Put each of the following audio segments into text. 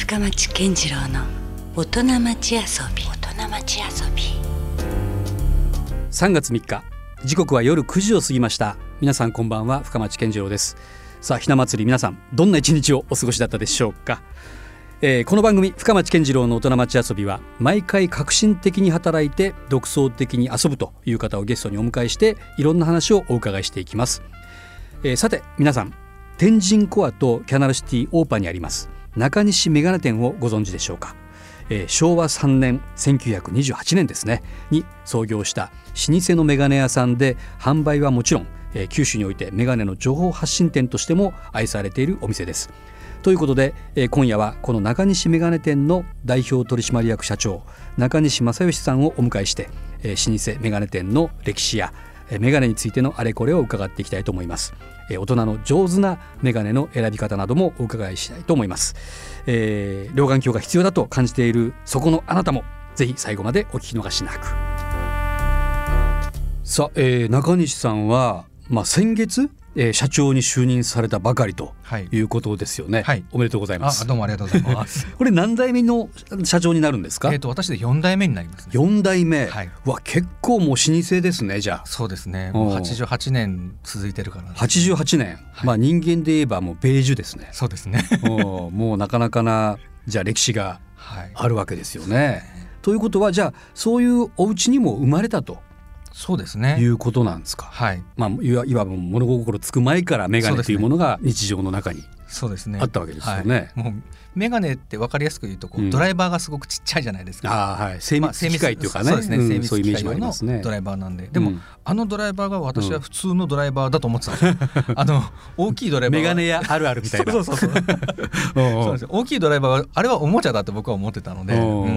深町健次郎の大人町遊び。大人町遊び。3月3日。時刻は夜9時を過ぎました。皆さんこんばんは。深町健次郎です。さあひな祭り皆さんどんな一日をお過ごしだったでしょうか、えーこの番組深町健次郎の大人町遊びは毎回革新的に働いて独創的に遊ぶという方をゲストにお迎えしていろんな話をお伺いしていきます、えーさて皆さん天神コアとキャナルシティオーパーにあります。中西メガネ店をご存知でしょうか、えー昭和3年1928年ですね。に創業した老舗のメガネ屋さんで販売はもちろん、えー九州においてメガネの情報発信店としても愛されているお店です。ということで、えー今夜はこの中西メガネ店の代表取締役社長中西正義さんをお迎えして、えー老舗メガネ店の歴史やメガネについてのあれこれを伺っていきたいと思います。え大人の上手なメガネの選び方などもお伺いしたいと思います。えー両眼鏡が必要だと感じているそこのあなたもぜひ最後までお聞き逃しなく。さあ、えー中西さんは、まあ、先月、えー社長に就任されたばかりとはいいうことですよね。はいおめでとうございまあす。どうもありがとうございます。これ何代目の社長になるんですか？えっ。と私で四代目になります、ね。四代目、はいわ結構もう老舗ですねじゃあ。そうですね。もう八十八年続いてるから、ね。88年、はいまあ人間で言えばもうベージュですねそうですね。もうもうなかなかなじゃあ歴史がはい。あるわけですよね。ということはじゃあそういうお家にも生まれたとそうですいね。うことなんですか。はい。まあいわいわば物心つく前からメガネというものが日常の中にそうですね。あったわけですよね。はい、もうメガネって分かりやすく言うとこう、うんドライバーがすごくちっちゃいじゃないですか。ああはい精密機械というかね、そうですね。ん精密機械用の。ドライバーなんで、でも、うんあのドライバーが私は普通のドライバーだと思ってたんですよ。あの大きいドライバーはメガネ屋あるあるみたいな。そうそうそう 大きいドライバーはあれはおもちゃだって僕は思ってたので、おうん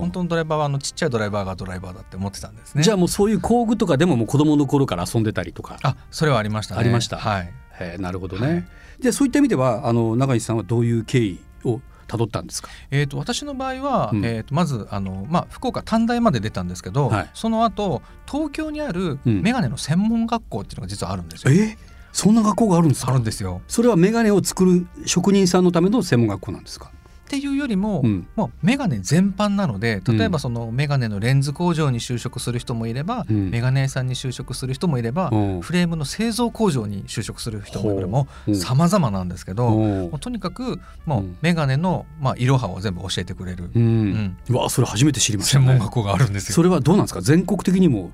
本当のドライバーはあのちっちゃいドライバーがドライバーだって思ってたんですね。じゃあもうそういう工具とかでももう子供の頃から遊んでたりとか。あそれはありましたね。ありましたはい。なるほどね。はいでそういった意味ではあの中西さんはどういう経緯をたどったんですか？えー、と私の場合は、うんえー、とまずあの、まあ、福岡短大まで出たんですけど、はいその後東京にあるうんメガネの専門学校っていうのが実はあるんですよ。え？そんな学校があるんですあかるんですよ。それはメガネを作る職人さんのための専門学校なんですか？っていうよりも、うん。もうメガネ全般なので例えうんばそのメガネのレンズ工場に就職する人もいれば、うん。メガネ屋さんに就職する人もいれば、うん。フレームの製造工場に就職する人もいればも様々なんですけど、とにかくもううんメガネの、まあ、いろはを全部教えてくれる、うん、わそれ初めて知りました、ね、専門学校があるんですよ。それはどうなんですか？全国的にも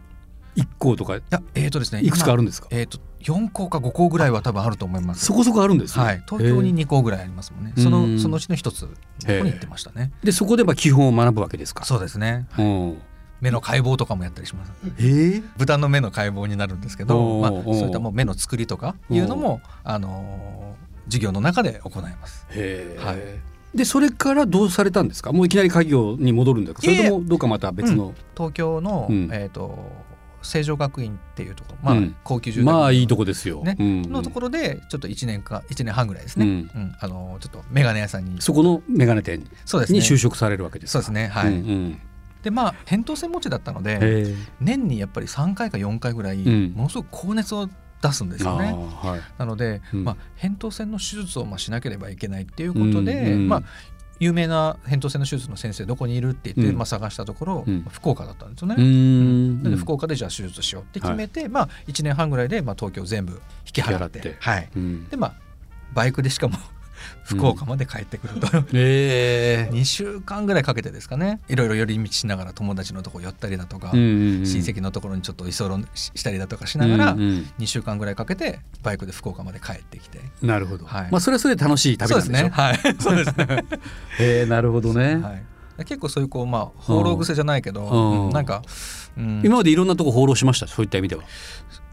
一校とかいやえーとですねいくつかあるんでですか？えー、と4校か5校ぐらいは多分あると思います。そこそこあるんですね、はい、東京に2校ぐらいありますもんね。そうん。のそのうちの一つのとこに行ってましたね。でそこでまあ基本を学ぶわけですか？そうですね。う。ん目の解剖とかもやったりします。えー、豚の目の解剖になるんですけど、まあ、そういったもう目の作りとかいうのも、あのー授業の中で行います。へえ、はい。でそれからどうされたんですか？もういきなり家業に戻るんですかそれともどうかまた別の、東京の、うん。えっ、と成城学院っていうところ、まあ、うん。高級住宅まあいいとこですよ、ねうん。のところでちょっと1年か1年半ぐらいですね、ううん。んあのちょっとメガネ屋さんに。そこのメガネ店そうですね。に就職されるわけですか。そうですね。はい、うんうん。でまあ扁桃腺持ちだったので年にやっぱり3回か4回ぐらい、ん。ものすごく高熱を出すんですよね。はい。なので、うん。まあ、扁桃腺の手術をまあしなければいけないっていうことで、うんうん。まあ、有名な扁桃腺の手術の先生どこにいるって言って、うん。まあ、探したところ、うん。福岡だったんですよね。うで福岡でじゃあ手術しようって決めて、まあ、1年半ぐらいでまあ東京全部引き払って。はい、うん。でまあバイクでしかも福岡まで帰ってくると、ええ。2週間ぐらいかけてですかね。いろいろ寄り道しながら友達のとこ寄ったりだとか、うんうんうん。親戚のところにちょっと居候ししたりだとかしながら、うんうん2週間ぐらいかけてバイクで福岡まで帰ってきて。なるほど、はい。まあそれはそれで楽しい旅なんでしょ？そうですね。はい。そうですね。へえなるほどね、はい。結構そういうこうまあ放浪癖じゃないけど、うんうん。なんか、うん、今までいろんなとこ放浪しました？そういった意味では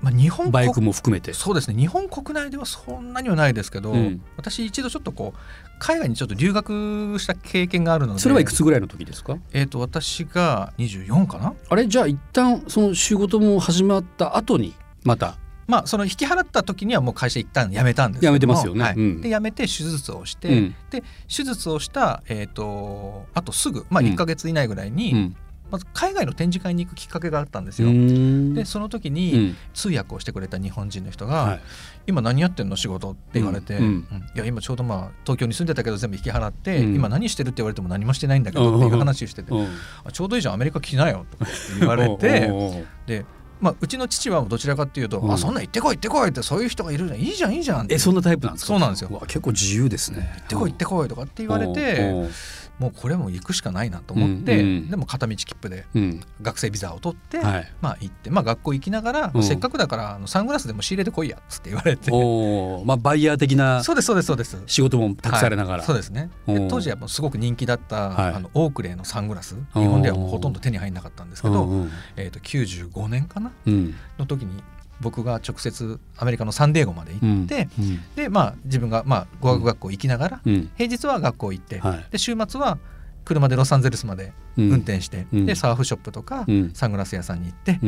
まあ日本バイク国も含めて。そうですね。日本国内ではそんなにはないですけど、うん。私一度ちょっとこう海外にちょっと留学した経験があるので、それはいくつぐらいの時ですか？えっ、と私が24かな。あれ？じゃあ一旦その仕事も始まった後にまた？まあその引き払った時にはもう会社一旦辞めたんですけども。辞めてますよね。はい。うん。で辞めて手術をして、うん。で手術をしたえっ、とあとすぐまあうん。1か月以内ぐらいに、うんまず海外の展示会に行くきっかけがあったんですよ。うん。でその時うにん。通訳をしてくれた日本人の人が「はい。今何やってんの仕事?」って言われて「うん。うん。うん。いや今ちょうどまあ東京に住んでたけど全部引き払って、うん。今何してるって言われても何もしてないんだけど」っていう話をしててうん「あちょうどいいじゃんアメリカ来なよ」とかって言われて で、まあ、うちの父はどちらかっていうと「うん。あそんなん行ってこい行ってこい」ってそういう人がいるじゃんいいじゃんいいじゃんって。えそんなタイプなんですか？そうなんですよ。わ結構自由ですね。行ってこい行ってこいとかって言われてもうこれも行くしかないなと思って、うんうん。でも片道切符でうん。学生ビザを取って、はい。まあ行って、まあ、学校行きながら、うん。せっかくだからあのサングラスでも仕入れてこいやっつって言われて。おー。まあバイヤー的なそうですそうですそうです。仕事も託されながら、はい。そうですね。当時はすごく人気だった、はい。あのオークレーのサングラス。日本ではほとんど手に入んなかったんですけど、うんうん。えー、と95年かな？うん。の時に僕が直接アメリカのサンディエゴまで行って、うんでまあ自分がまあ語学学校行きながら、うん。平日は学校行って、はい。で週末は車でロサンゼルスまでうん。運転して、うん。でサーフショップとか、うん。サングラス屋さんに行って、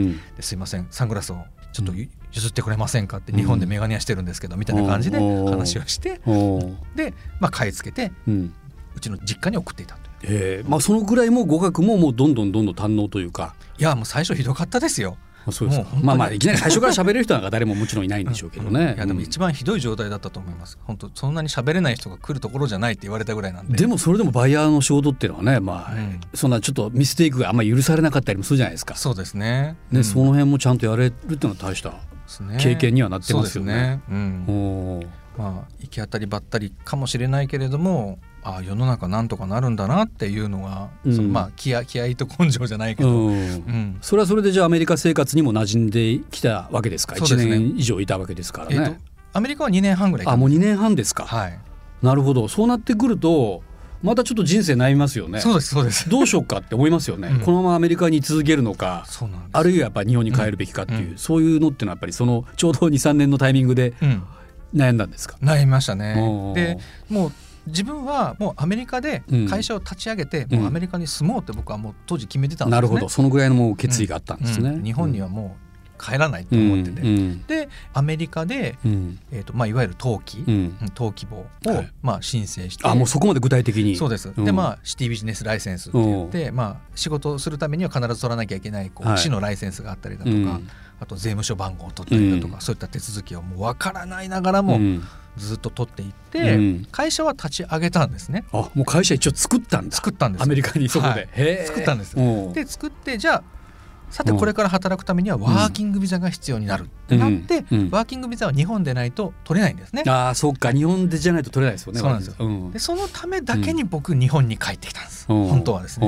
すいませんサングラスをちょっとうん。譲ってくれませんかってうん日本でメガネ屋してるんですけどみたいな感じで話をしてで、まあ、買い付けてうん。うちの実家に送っていたという。えー。まあそのぐらいもう語学ももうどんどんどんどん堪能というか。いやもう最初ひどかったですよ。あそうですまあまあいきなり最初から喋れる人なんか誰ももちろんいないんでしょうけどね、いやでも一番ひどい状態だったと思います。本当そんなに喋れない人が来るところじゃないって言われたぐらいなんで。でもそれでもバイヤーの仕事っていうのはねまあ、うんそんなちょっとミステイクがあんまり許されなかったりもするじゃないですか。そうですね。ね、うんその辺もちゃんとやれるっていうのは大した。経験にはなってますよねそうですね。うん。おーまあ行き当たりばったりかもしれないけれども。ああ世の中なんとかなるんだなっていうのが、うん。そのまあ気合気合と根性じゃないけど、うん。うん。それはそれでじゃあアメリカ生活にも馴染んできたわけですか？1ですね。年以上いたわけですからね。とアメリカは2年半ぐらいあもう2年半ですか、はい、なるほど。そうなってくるとまたちょっと人生悩みますよね。そうですそうです。どうしようかって思いますよね、うん。このままアメリカに居続けるのかそうなんです。あるいはやっぱり日本に帰るべきかっていう、うん。そういうのっていうのはやっぱりそのちょうど23年のタイミングでうん。悩んだんですか、悩みましたおねー。でもう自分はもうアメリカでうん。会社を立ち上げて、うん。もうアメリカに住もうって僕はもう当時決めてたんですね。なるほど。そのぐらいのもう決意があったんですね、うん。日本にはもう帰らないとうん思ってて、うん。でアメリカで、うん。えーとまあ、いわゆる登記、うん。うん登記簿を、はい。まあ、申請して。あもうそこまで具体的に。そうです、うん。でまあシティビジネスライセンスって言って、まあ、仕事をするためには必ず取らなきゃいけないこう、はい。市のライセンスがあったりだとか、うん。あと税務署番号を取ったりだとか、うん。そういった手続きをもう分からないながらもうんずっと取っていって、うん。会社は立ち上げたんですね。あもう会社一応作ったんだ。作ったんですアメリカにそこで、はい。作ったんですで作ってじゃあさてこれから働くためにはワーキングビザが必要になるってなって、うん。うん。ワーキングビザは日本でないと取れないんですね。ああそうか日本でじゃないと取れないですよねそうなんですよ。うん。でそのためだけに僕日本に帰ってきたんです、うん。本当はですね。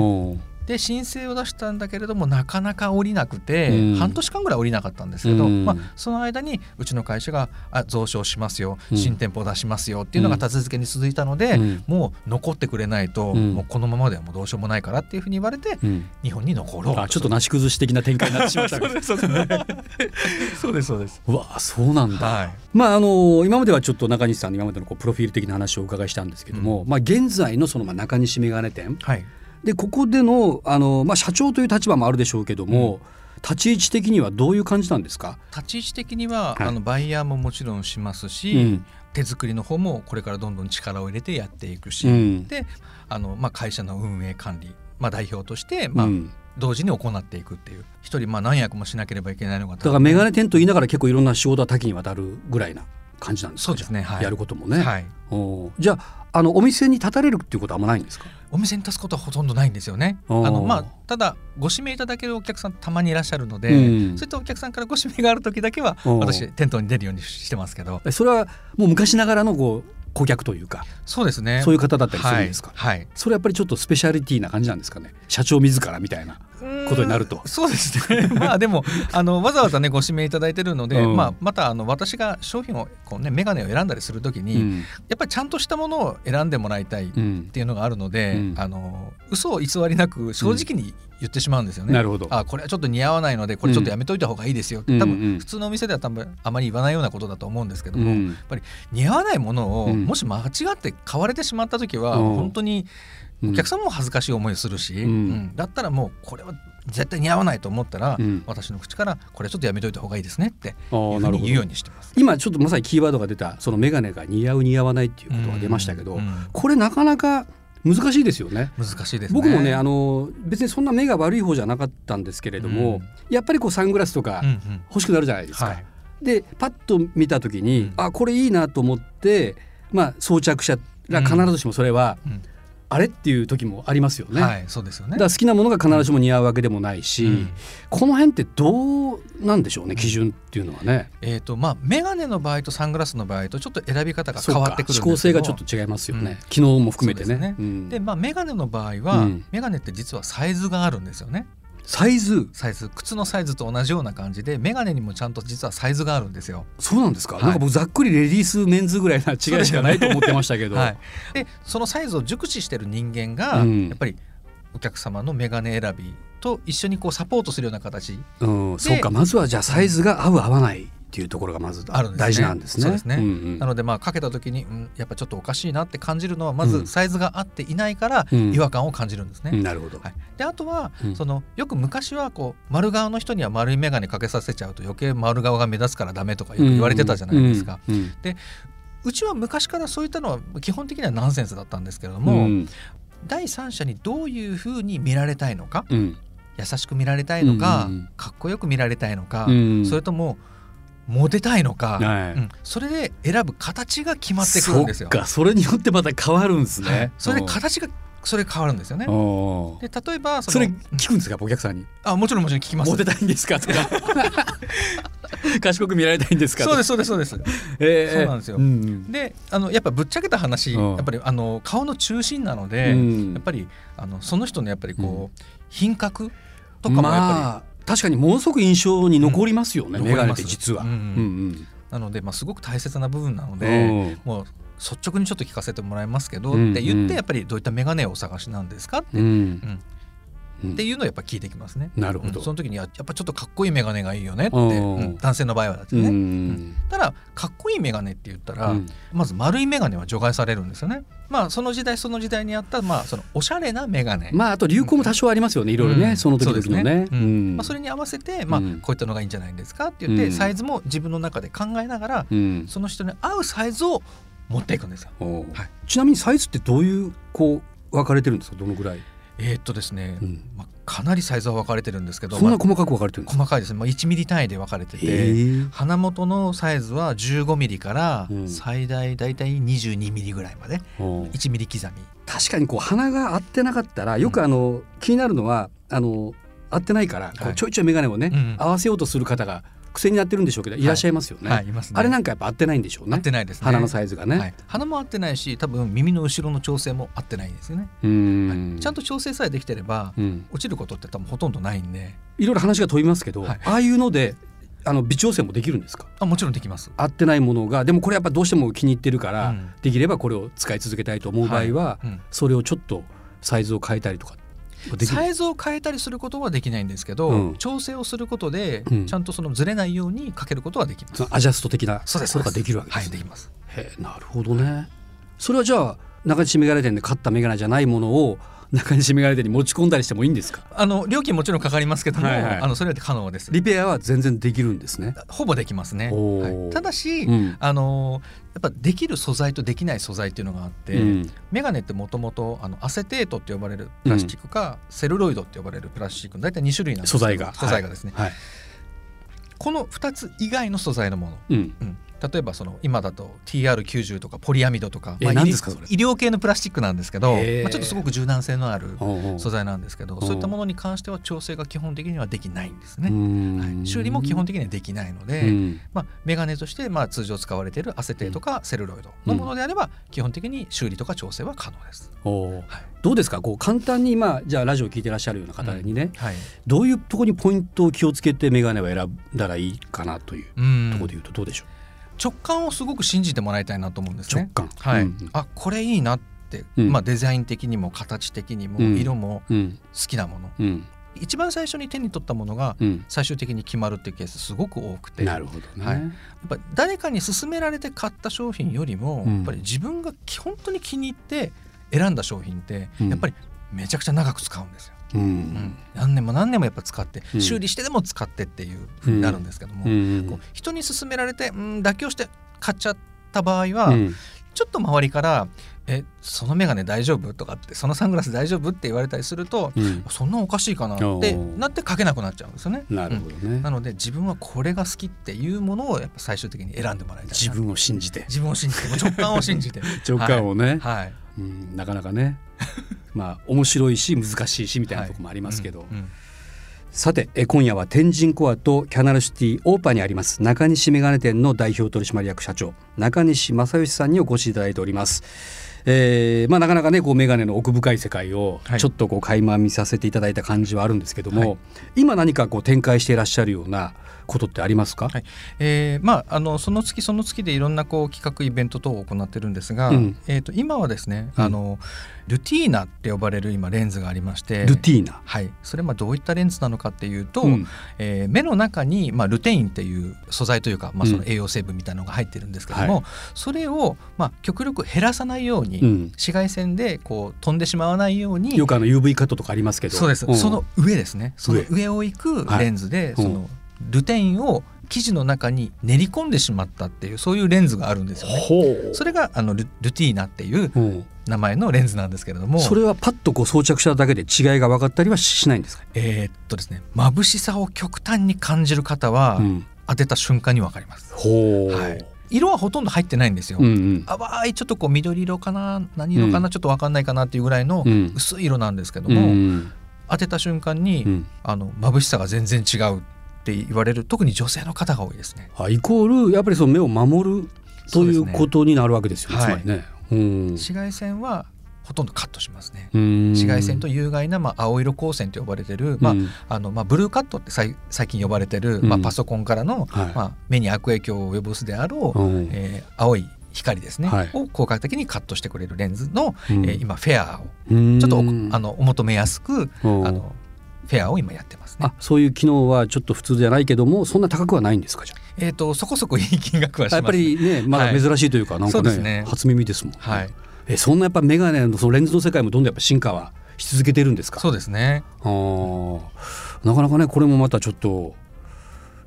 で申請を出したんだけれどもなかなか降りなくて、うん。半年間ぐらい降りなかったんですけど、うん。まあ、その間にうちの会社があ増床しますようん。新店舗出しますよっていうのが立て付けに続いたので、うん。もう残ってくれないと、うん。もうこのままではもうどうしようもないからっていうふうに言われてうん。日本に残ろうあちょっとなし崩し的な展開になってしまった。そうですそうです。そうです そうです。うわそうなんだ、はい。まああの今まではちょっと中西さんの今までのこうプロフィール的な話をお伺いしたんですけども、まあ現在のそのまあ中西メガネ店はいでここでのあのまあ社長という立場もあるでしょうけども、立ち位置的にはどういう感じなんですか？立ち位置的には、はい。あのバイヤーももちろんしますし、うん。手作りの方もこれからどんどん力を入れてやっていくし、うん。であの、まあ、会社の運営管理、まあ、代表として、まあうん同時に行っていくっていう。一人まあ何役もしなければいけないのがだからメガネ店と言いながら結構いろんな仕事は多岐にわたるぐらいな感じなんですかそうですねはい。やることもね、はい、おー。じゃああのお店に立たれるっていうことはあんまないんですか？お店に立つことはほとんどないんですよね。あのまあ、ただご指名いただけるお客さんたまにいらっしゃるので、うん。そういったお客さんからご指名がある時だけは私店頭に出るようにしてますけど。えそれはもう昔ながらのこう顧客というかそうですね。そういう方だったりするんですか、はい、はい。それやっぱりちょっとスペシャリティな感じなんですかね？社長自らみたいなことになると。そうですね。まあでもあのわざわざねご指名いただいてるので、うん。まあ、またあの私が商品をこうねメガネを選んだりするときに、うん。やっぱりちゃんとしたものを選んでもらいたいっうんていうのがあるので、うん。あの嘘を偽りなく正直に言ってしまうんですよね。なるほど。あこれはちょっと似合わないのでこれちょっとやめといた方がいいですよ、うん。多うんうん。分普通のお店では多分あまり言わないようなことだと思うんですけども、うん。やっぱり似合わないものを、うん。もし間違って買われてしまった時は、うん。本当にお客さんも恥ずかしい思いをするし、うん。うん。だったらもうこれは絶対似合わないと思ったら、うん。私の口からこれちょっとやめといた方がいいですねって言うようにしてます。今ちょっとまさにキーワードが出たそのメガネが似合う似合わないっていうことが出ましたけど、うん。うん。これなかなか難しいですよね。難しいですね。僕もねあの別にそんな目が悪い方じゃなかったんですけれども、うん。やっぱりこうサングラスとかうんうん。欲しくなるじゃないですか。はい。でパッと見た時に、うん。あこれいいなと思って、まあ、装着したら必ずしもそれは、うんあれっていう時もありますよね。はいそうですよね。だから好きなものが必ずしも似合うわけでもないし、うん。この辺ってどうなんでしょうね基準っていうのはね。えーとまあ、眼鏡の場合とサングラスの場合とちょっと選び方が変わってくるんですけど。指向性がちょっと違いますよね、うん。機能も含めてね。ですね。うん。で、まあ、眼鏡の場合は、うん。眼鏡って実はサイズがあるんですよねサイズサイズ靴のサイズと同じような感じで眼鏡にもちゃんと実はサイズがあるんですよ。そうなんですか、はい。なんか僕ざっくりレディースメンズぐらいな違いしかないと思ってましたけど、はい、でそのサイズを熟知してる人間が、うん。やっぱりお客様の眼鏡選びと一緒にこうサポートするような形。うん、そうか。まずはじゃあサイズが合う合わないっていうところがまず大事なんですね。そうですね。んうん。なのでまあかけた時に、うん、やっぱちょっとおかしいなって感じるのはまうん。ずサイズが合っていないからうん。違和感を感じるんですね。うんなるほど。はい、であとは、うん。そのよく昔はこう丸顔の人には丸い眼鏡かけさせちゃうと余計丸顔が目立つからダメとかよく言われてたじゃないですか。うん。うん。うちは昔からそういったのは基本的にはナンセンスだったんですけれどうんも、うん。第三者にどういうふうに見られたいのかうん。優しく見られたいのか、うんうんうん。かっこよく見られたいのか、うん。それともモテたいのか、はい。うん。それで選ぶ形が決まってくるんですよ。そそれによってまた変わるんですはい。ね。それで形がそれ変わるんですよね。で例えばそれ聞くんですかお客さんに？あもちろんもちろん聞きます。モテたいんですかとか。賢く見られたいんですかそうですそうですそうです。えーそうなんですよ。んうん。であのやっぱぶっちゃけた話、うん。やっぱりあの顔の中心なので、うん。やっぱりあのその人のやっぱりこう、品格とかもやっぱり、まあ確かにものすごく印象に残りますよね、うん。メガネって実は。うんうん。うんなので、まあ、すごく大切な部分なのうんで、うん。もう率直にちょっと聞かせてもらいますけど、うんって言っうんてやっぱりどういった眼鏡をお探しなんですかって,、うんっていうのをやっぱ聞いてきますね。なるほど。うん。その時にややっぱちょっとかっこいい眼鏡がいいよねって、男性の場合はですうね。ん。ただかっこいい眼鏡って言ったら、うん。まず丸い眼鏡は除外されるんですよね。まあその時代その時代にあったまあそのおしゃれな眼鏡。まああと流行も多少ありますよね。いろいろね、うん。その時々のね。まあ、それに合わせて、まあうん。こういったのがいいんじゃないですかって言って、うん。サイズも自分の中で考えながら、うん。その人に合うサイズを持っていくんですよ。はい。ちなみにサイズってどういうこう分かれてるんですか？どのぐらい、えーっとですね、うん。まあ、かなりサイズは分かれてるんですけど、まそんな細かく分かれてるんあですか？細かいです。ね、まあ、1ミリ単位で分かれてへてえ。鼻元のサイズは15ミリからうん。最大だいたい22ミリぐらいまでおう。1ミリ刻み。確かにこう鼻が合ってなかったらよくあの、気になるのはあの合ってないからちょいちょい眼鏡をね、うん。合わせようとする方が癖になってるんでしょうけどいらっしゃいますよね。はい、いますね。あれなんかやっぱ合ってないんでしょうね。合ってないですね。鼻のサイズがね。はい、鼻も合ってないし多分耳の後ろの調整も合ってないんですよね、うーんはいちゃんと調整さえできてれば、うん、落ちることって多分ほとんどないんでいろいろ話が飛びますけど、はいああいうのであの微調整もできるんですか？あもちろんできます。合ってないものがでもこれやっぱどうしても気に入ってるから、うんできればこれを使い続けたいと思う場合は、うんそれをちょっとサイズを変えたりとかサイズを変えたりすることはできないんですけど、うん。調整をすることで、うん。ちゃんとそのずれないようにかけることはできます。アジャスト的なことができるわけです、はいできます。へえなるほどね。それはじゃあ中西メガネ店で買ったメガネじゃないものを中西メガネ店に持ち込んだりしてもいいんですか？あの料金もちろんかかりますけども、はいはい。あのそれは可能です。リペアは全然できるんですね。ほぼできますね。はい。ただし、うん。あのやっぱできる素材とできない素材っていうのがあって、うん。メガネってもともとあのアセテートって呼ばれるプラスチックか、セルロイドって呼ばれるプラスチックの大体2種類なんです素材が。素材がですね、はい。この2つ以外の素材のもの、うん。うん、例えばその今だと TR90 とかポリアミドとか、えまあ医何ですかそれ？医療系のプラスチックなんですけど、まあ、ちょっとすごく柔軟性のある素材なんですけど、んそういったものに関しては調整が基本的にはできないんですね。はい、修理も基本的にはできないので、うん。まあ、メガネとしてまあ通常使われているアセテーとかセルロイドのものであれば基本的に修理とか調整は可能です。はい。どうですか？こう簡単に今じゃあラジオを聞いてらっしゃるような方にね、はい、どういうところにポイントを気をつけてメガネを選んだらいいかなといううん。ところで言うとどうでしょ直感をすごく信じてもらいたいなと思うんですね。直感。はい。うん。うんあこれいいなって、うん。まあ、デザイン的にも形的にもうん。色も好きなもの、うん。一番最初に手に取ったものがうん、最終的に決まるっていうケースすごく多くて。なるほどね、はい。やっぱり誰かに勧められて買った商品よりも、うん。やっぱり自分が本当に気に入って選んだ商品って、うん。やっぱりめちゃくちゃ長く使うんですよ。うん。うん。何年も何年もやっぱ使って、うん。修理してでも使ってっていうふうになるんですけども、うんこう人に勧められて、うん、妥協して買っちゃった場合は、うん。ちょっと周りからえその眼鏡大丈夫とかってそのサングラス大丈夫って言われたりすると、うん。そんなおかしいかなってなってかけなくなっちゃうんですよね。なるほどね、うん。なので自分はこれが好きっていうものをやっぱ最終的に選んでもらいたいな。自分を信じて。自分を信じて直感を信じて。直感をね、はい、はい。うん、なかなかねまあ面白いし難しいしみたいなところもありますけど、うんうん。さてえ今夜は天神コアとキャナルシティオーパーにあります。中西メガネ店の代表取締役社長中西正義さんにお越しいただいております。えーまあ、なかなかねこうメガネの奥深い世界をはい。ちょっとこう垣間見させていただいた感じはあるんですけども、はい。今何かこう展開していらっしゃるようなことってありますか、はい。えーまあ、あのその月その月でいろんなこう企画イベント等を行ってるんですが、うん。えー、と今はですね、うん。あのルティーナって呼ばれる今レンズがありましてルティーナ、はい、それはまあどういったレンズなのかっていうと、うん。えー目の中に、まあ、ルテインっていう素材というか、まあ、そのうん。栄養成分みたいなのが入ってるんですけども、はそれを、まあ、極力減らさないように、うん。紫外線でこう飛んでしまわないようによくあの UV カットとかありますけど。そうです、ん。その上ですね。その上上を行くはいレンズで、うんそのルテインを生地の中に練り込んでしまったっていうそういうレンズがあるんですよね。それがあのルルティーナっていううん。名前のレンズなんですけれども。それはパッとこう装着しただけで違いが分かったりはしないんですか、えーっとですね。眩しさを極端に感じる方は、うん、当てた瞬間に分かります。はい色はほとんど入ってないんですよ。うんうん。淡いちょっとこう緑色かな何色かな、うん。ちょっと分かんないかなっていうぐらいのうん。薄い色なんですけどうも、ん。当てた瞬間に、うん。あの眩しさが全然違うって言われる特に女性の方が多いですね。あイコールやっぱりその目を守るといそうことになるわけですよねはい。つまりね。うん。紫外線はほとんどカットしますね。紫紫外線と有害な、まあ、青色光線と呼ばれてる、まああのまあ、ブルーカットってさい最近呼ばれてる、まあ、うんパソコンからの、はい。まあ、目に悪影響を及ぼすであろう、うん。えー青い光ですね、はい。を効果的にカットしてくれるレンズの、うん。えー今フェアをうん。ちょっとおあのお求めやすく、うん。あのフェアを今やってますね。あそういう機能はちょっと普通じゃないけどもそんな高くはないんですかじゃえっ、とそこそこいい金額はします、あやっぱりねまだ珍しいというか、なんかねね。初耳ですもん、はい、えそんなやっぱメガネのそのレンズの世界もどんどんやっぱ進化はし続けてるんですか？そうですね。あーなかなかねこれもまたちょっと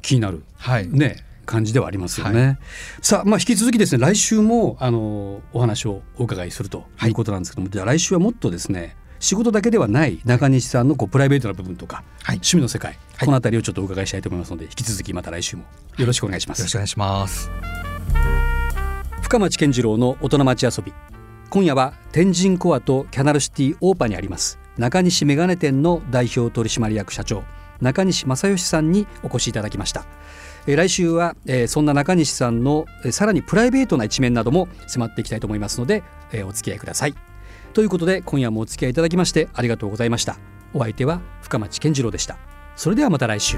気になるはい。ね感じではありますよね。さあまあ引き続きですね来週もあのお話をお伺いするということなんですけども、じゃあ来週はもっとですね仕事だけではない中西さんのこうプライベートな部分とか、はい。よ趣味の世界、はいこのあたりをちょっとお伺いしたいと思いますので引き続きまた来週もよろしくお願いします。ろしくお願いします。深町健次郎の大人町遊び今夜は天神コアとキャナルシティオーパにあります。中西メガネ店の代表取締役社長中西正義さんにお越しいただきました。来週は、そんな中西さんの、さらにプライベートな一面なども迫っていきたいと思いますので、お付き合いください。ということで今夜もお付き合いいただきましてありがとうございました。お相手は深町健次郎でした。それではまた来週。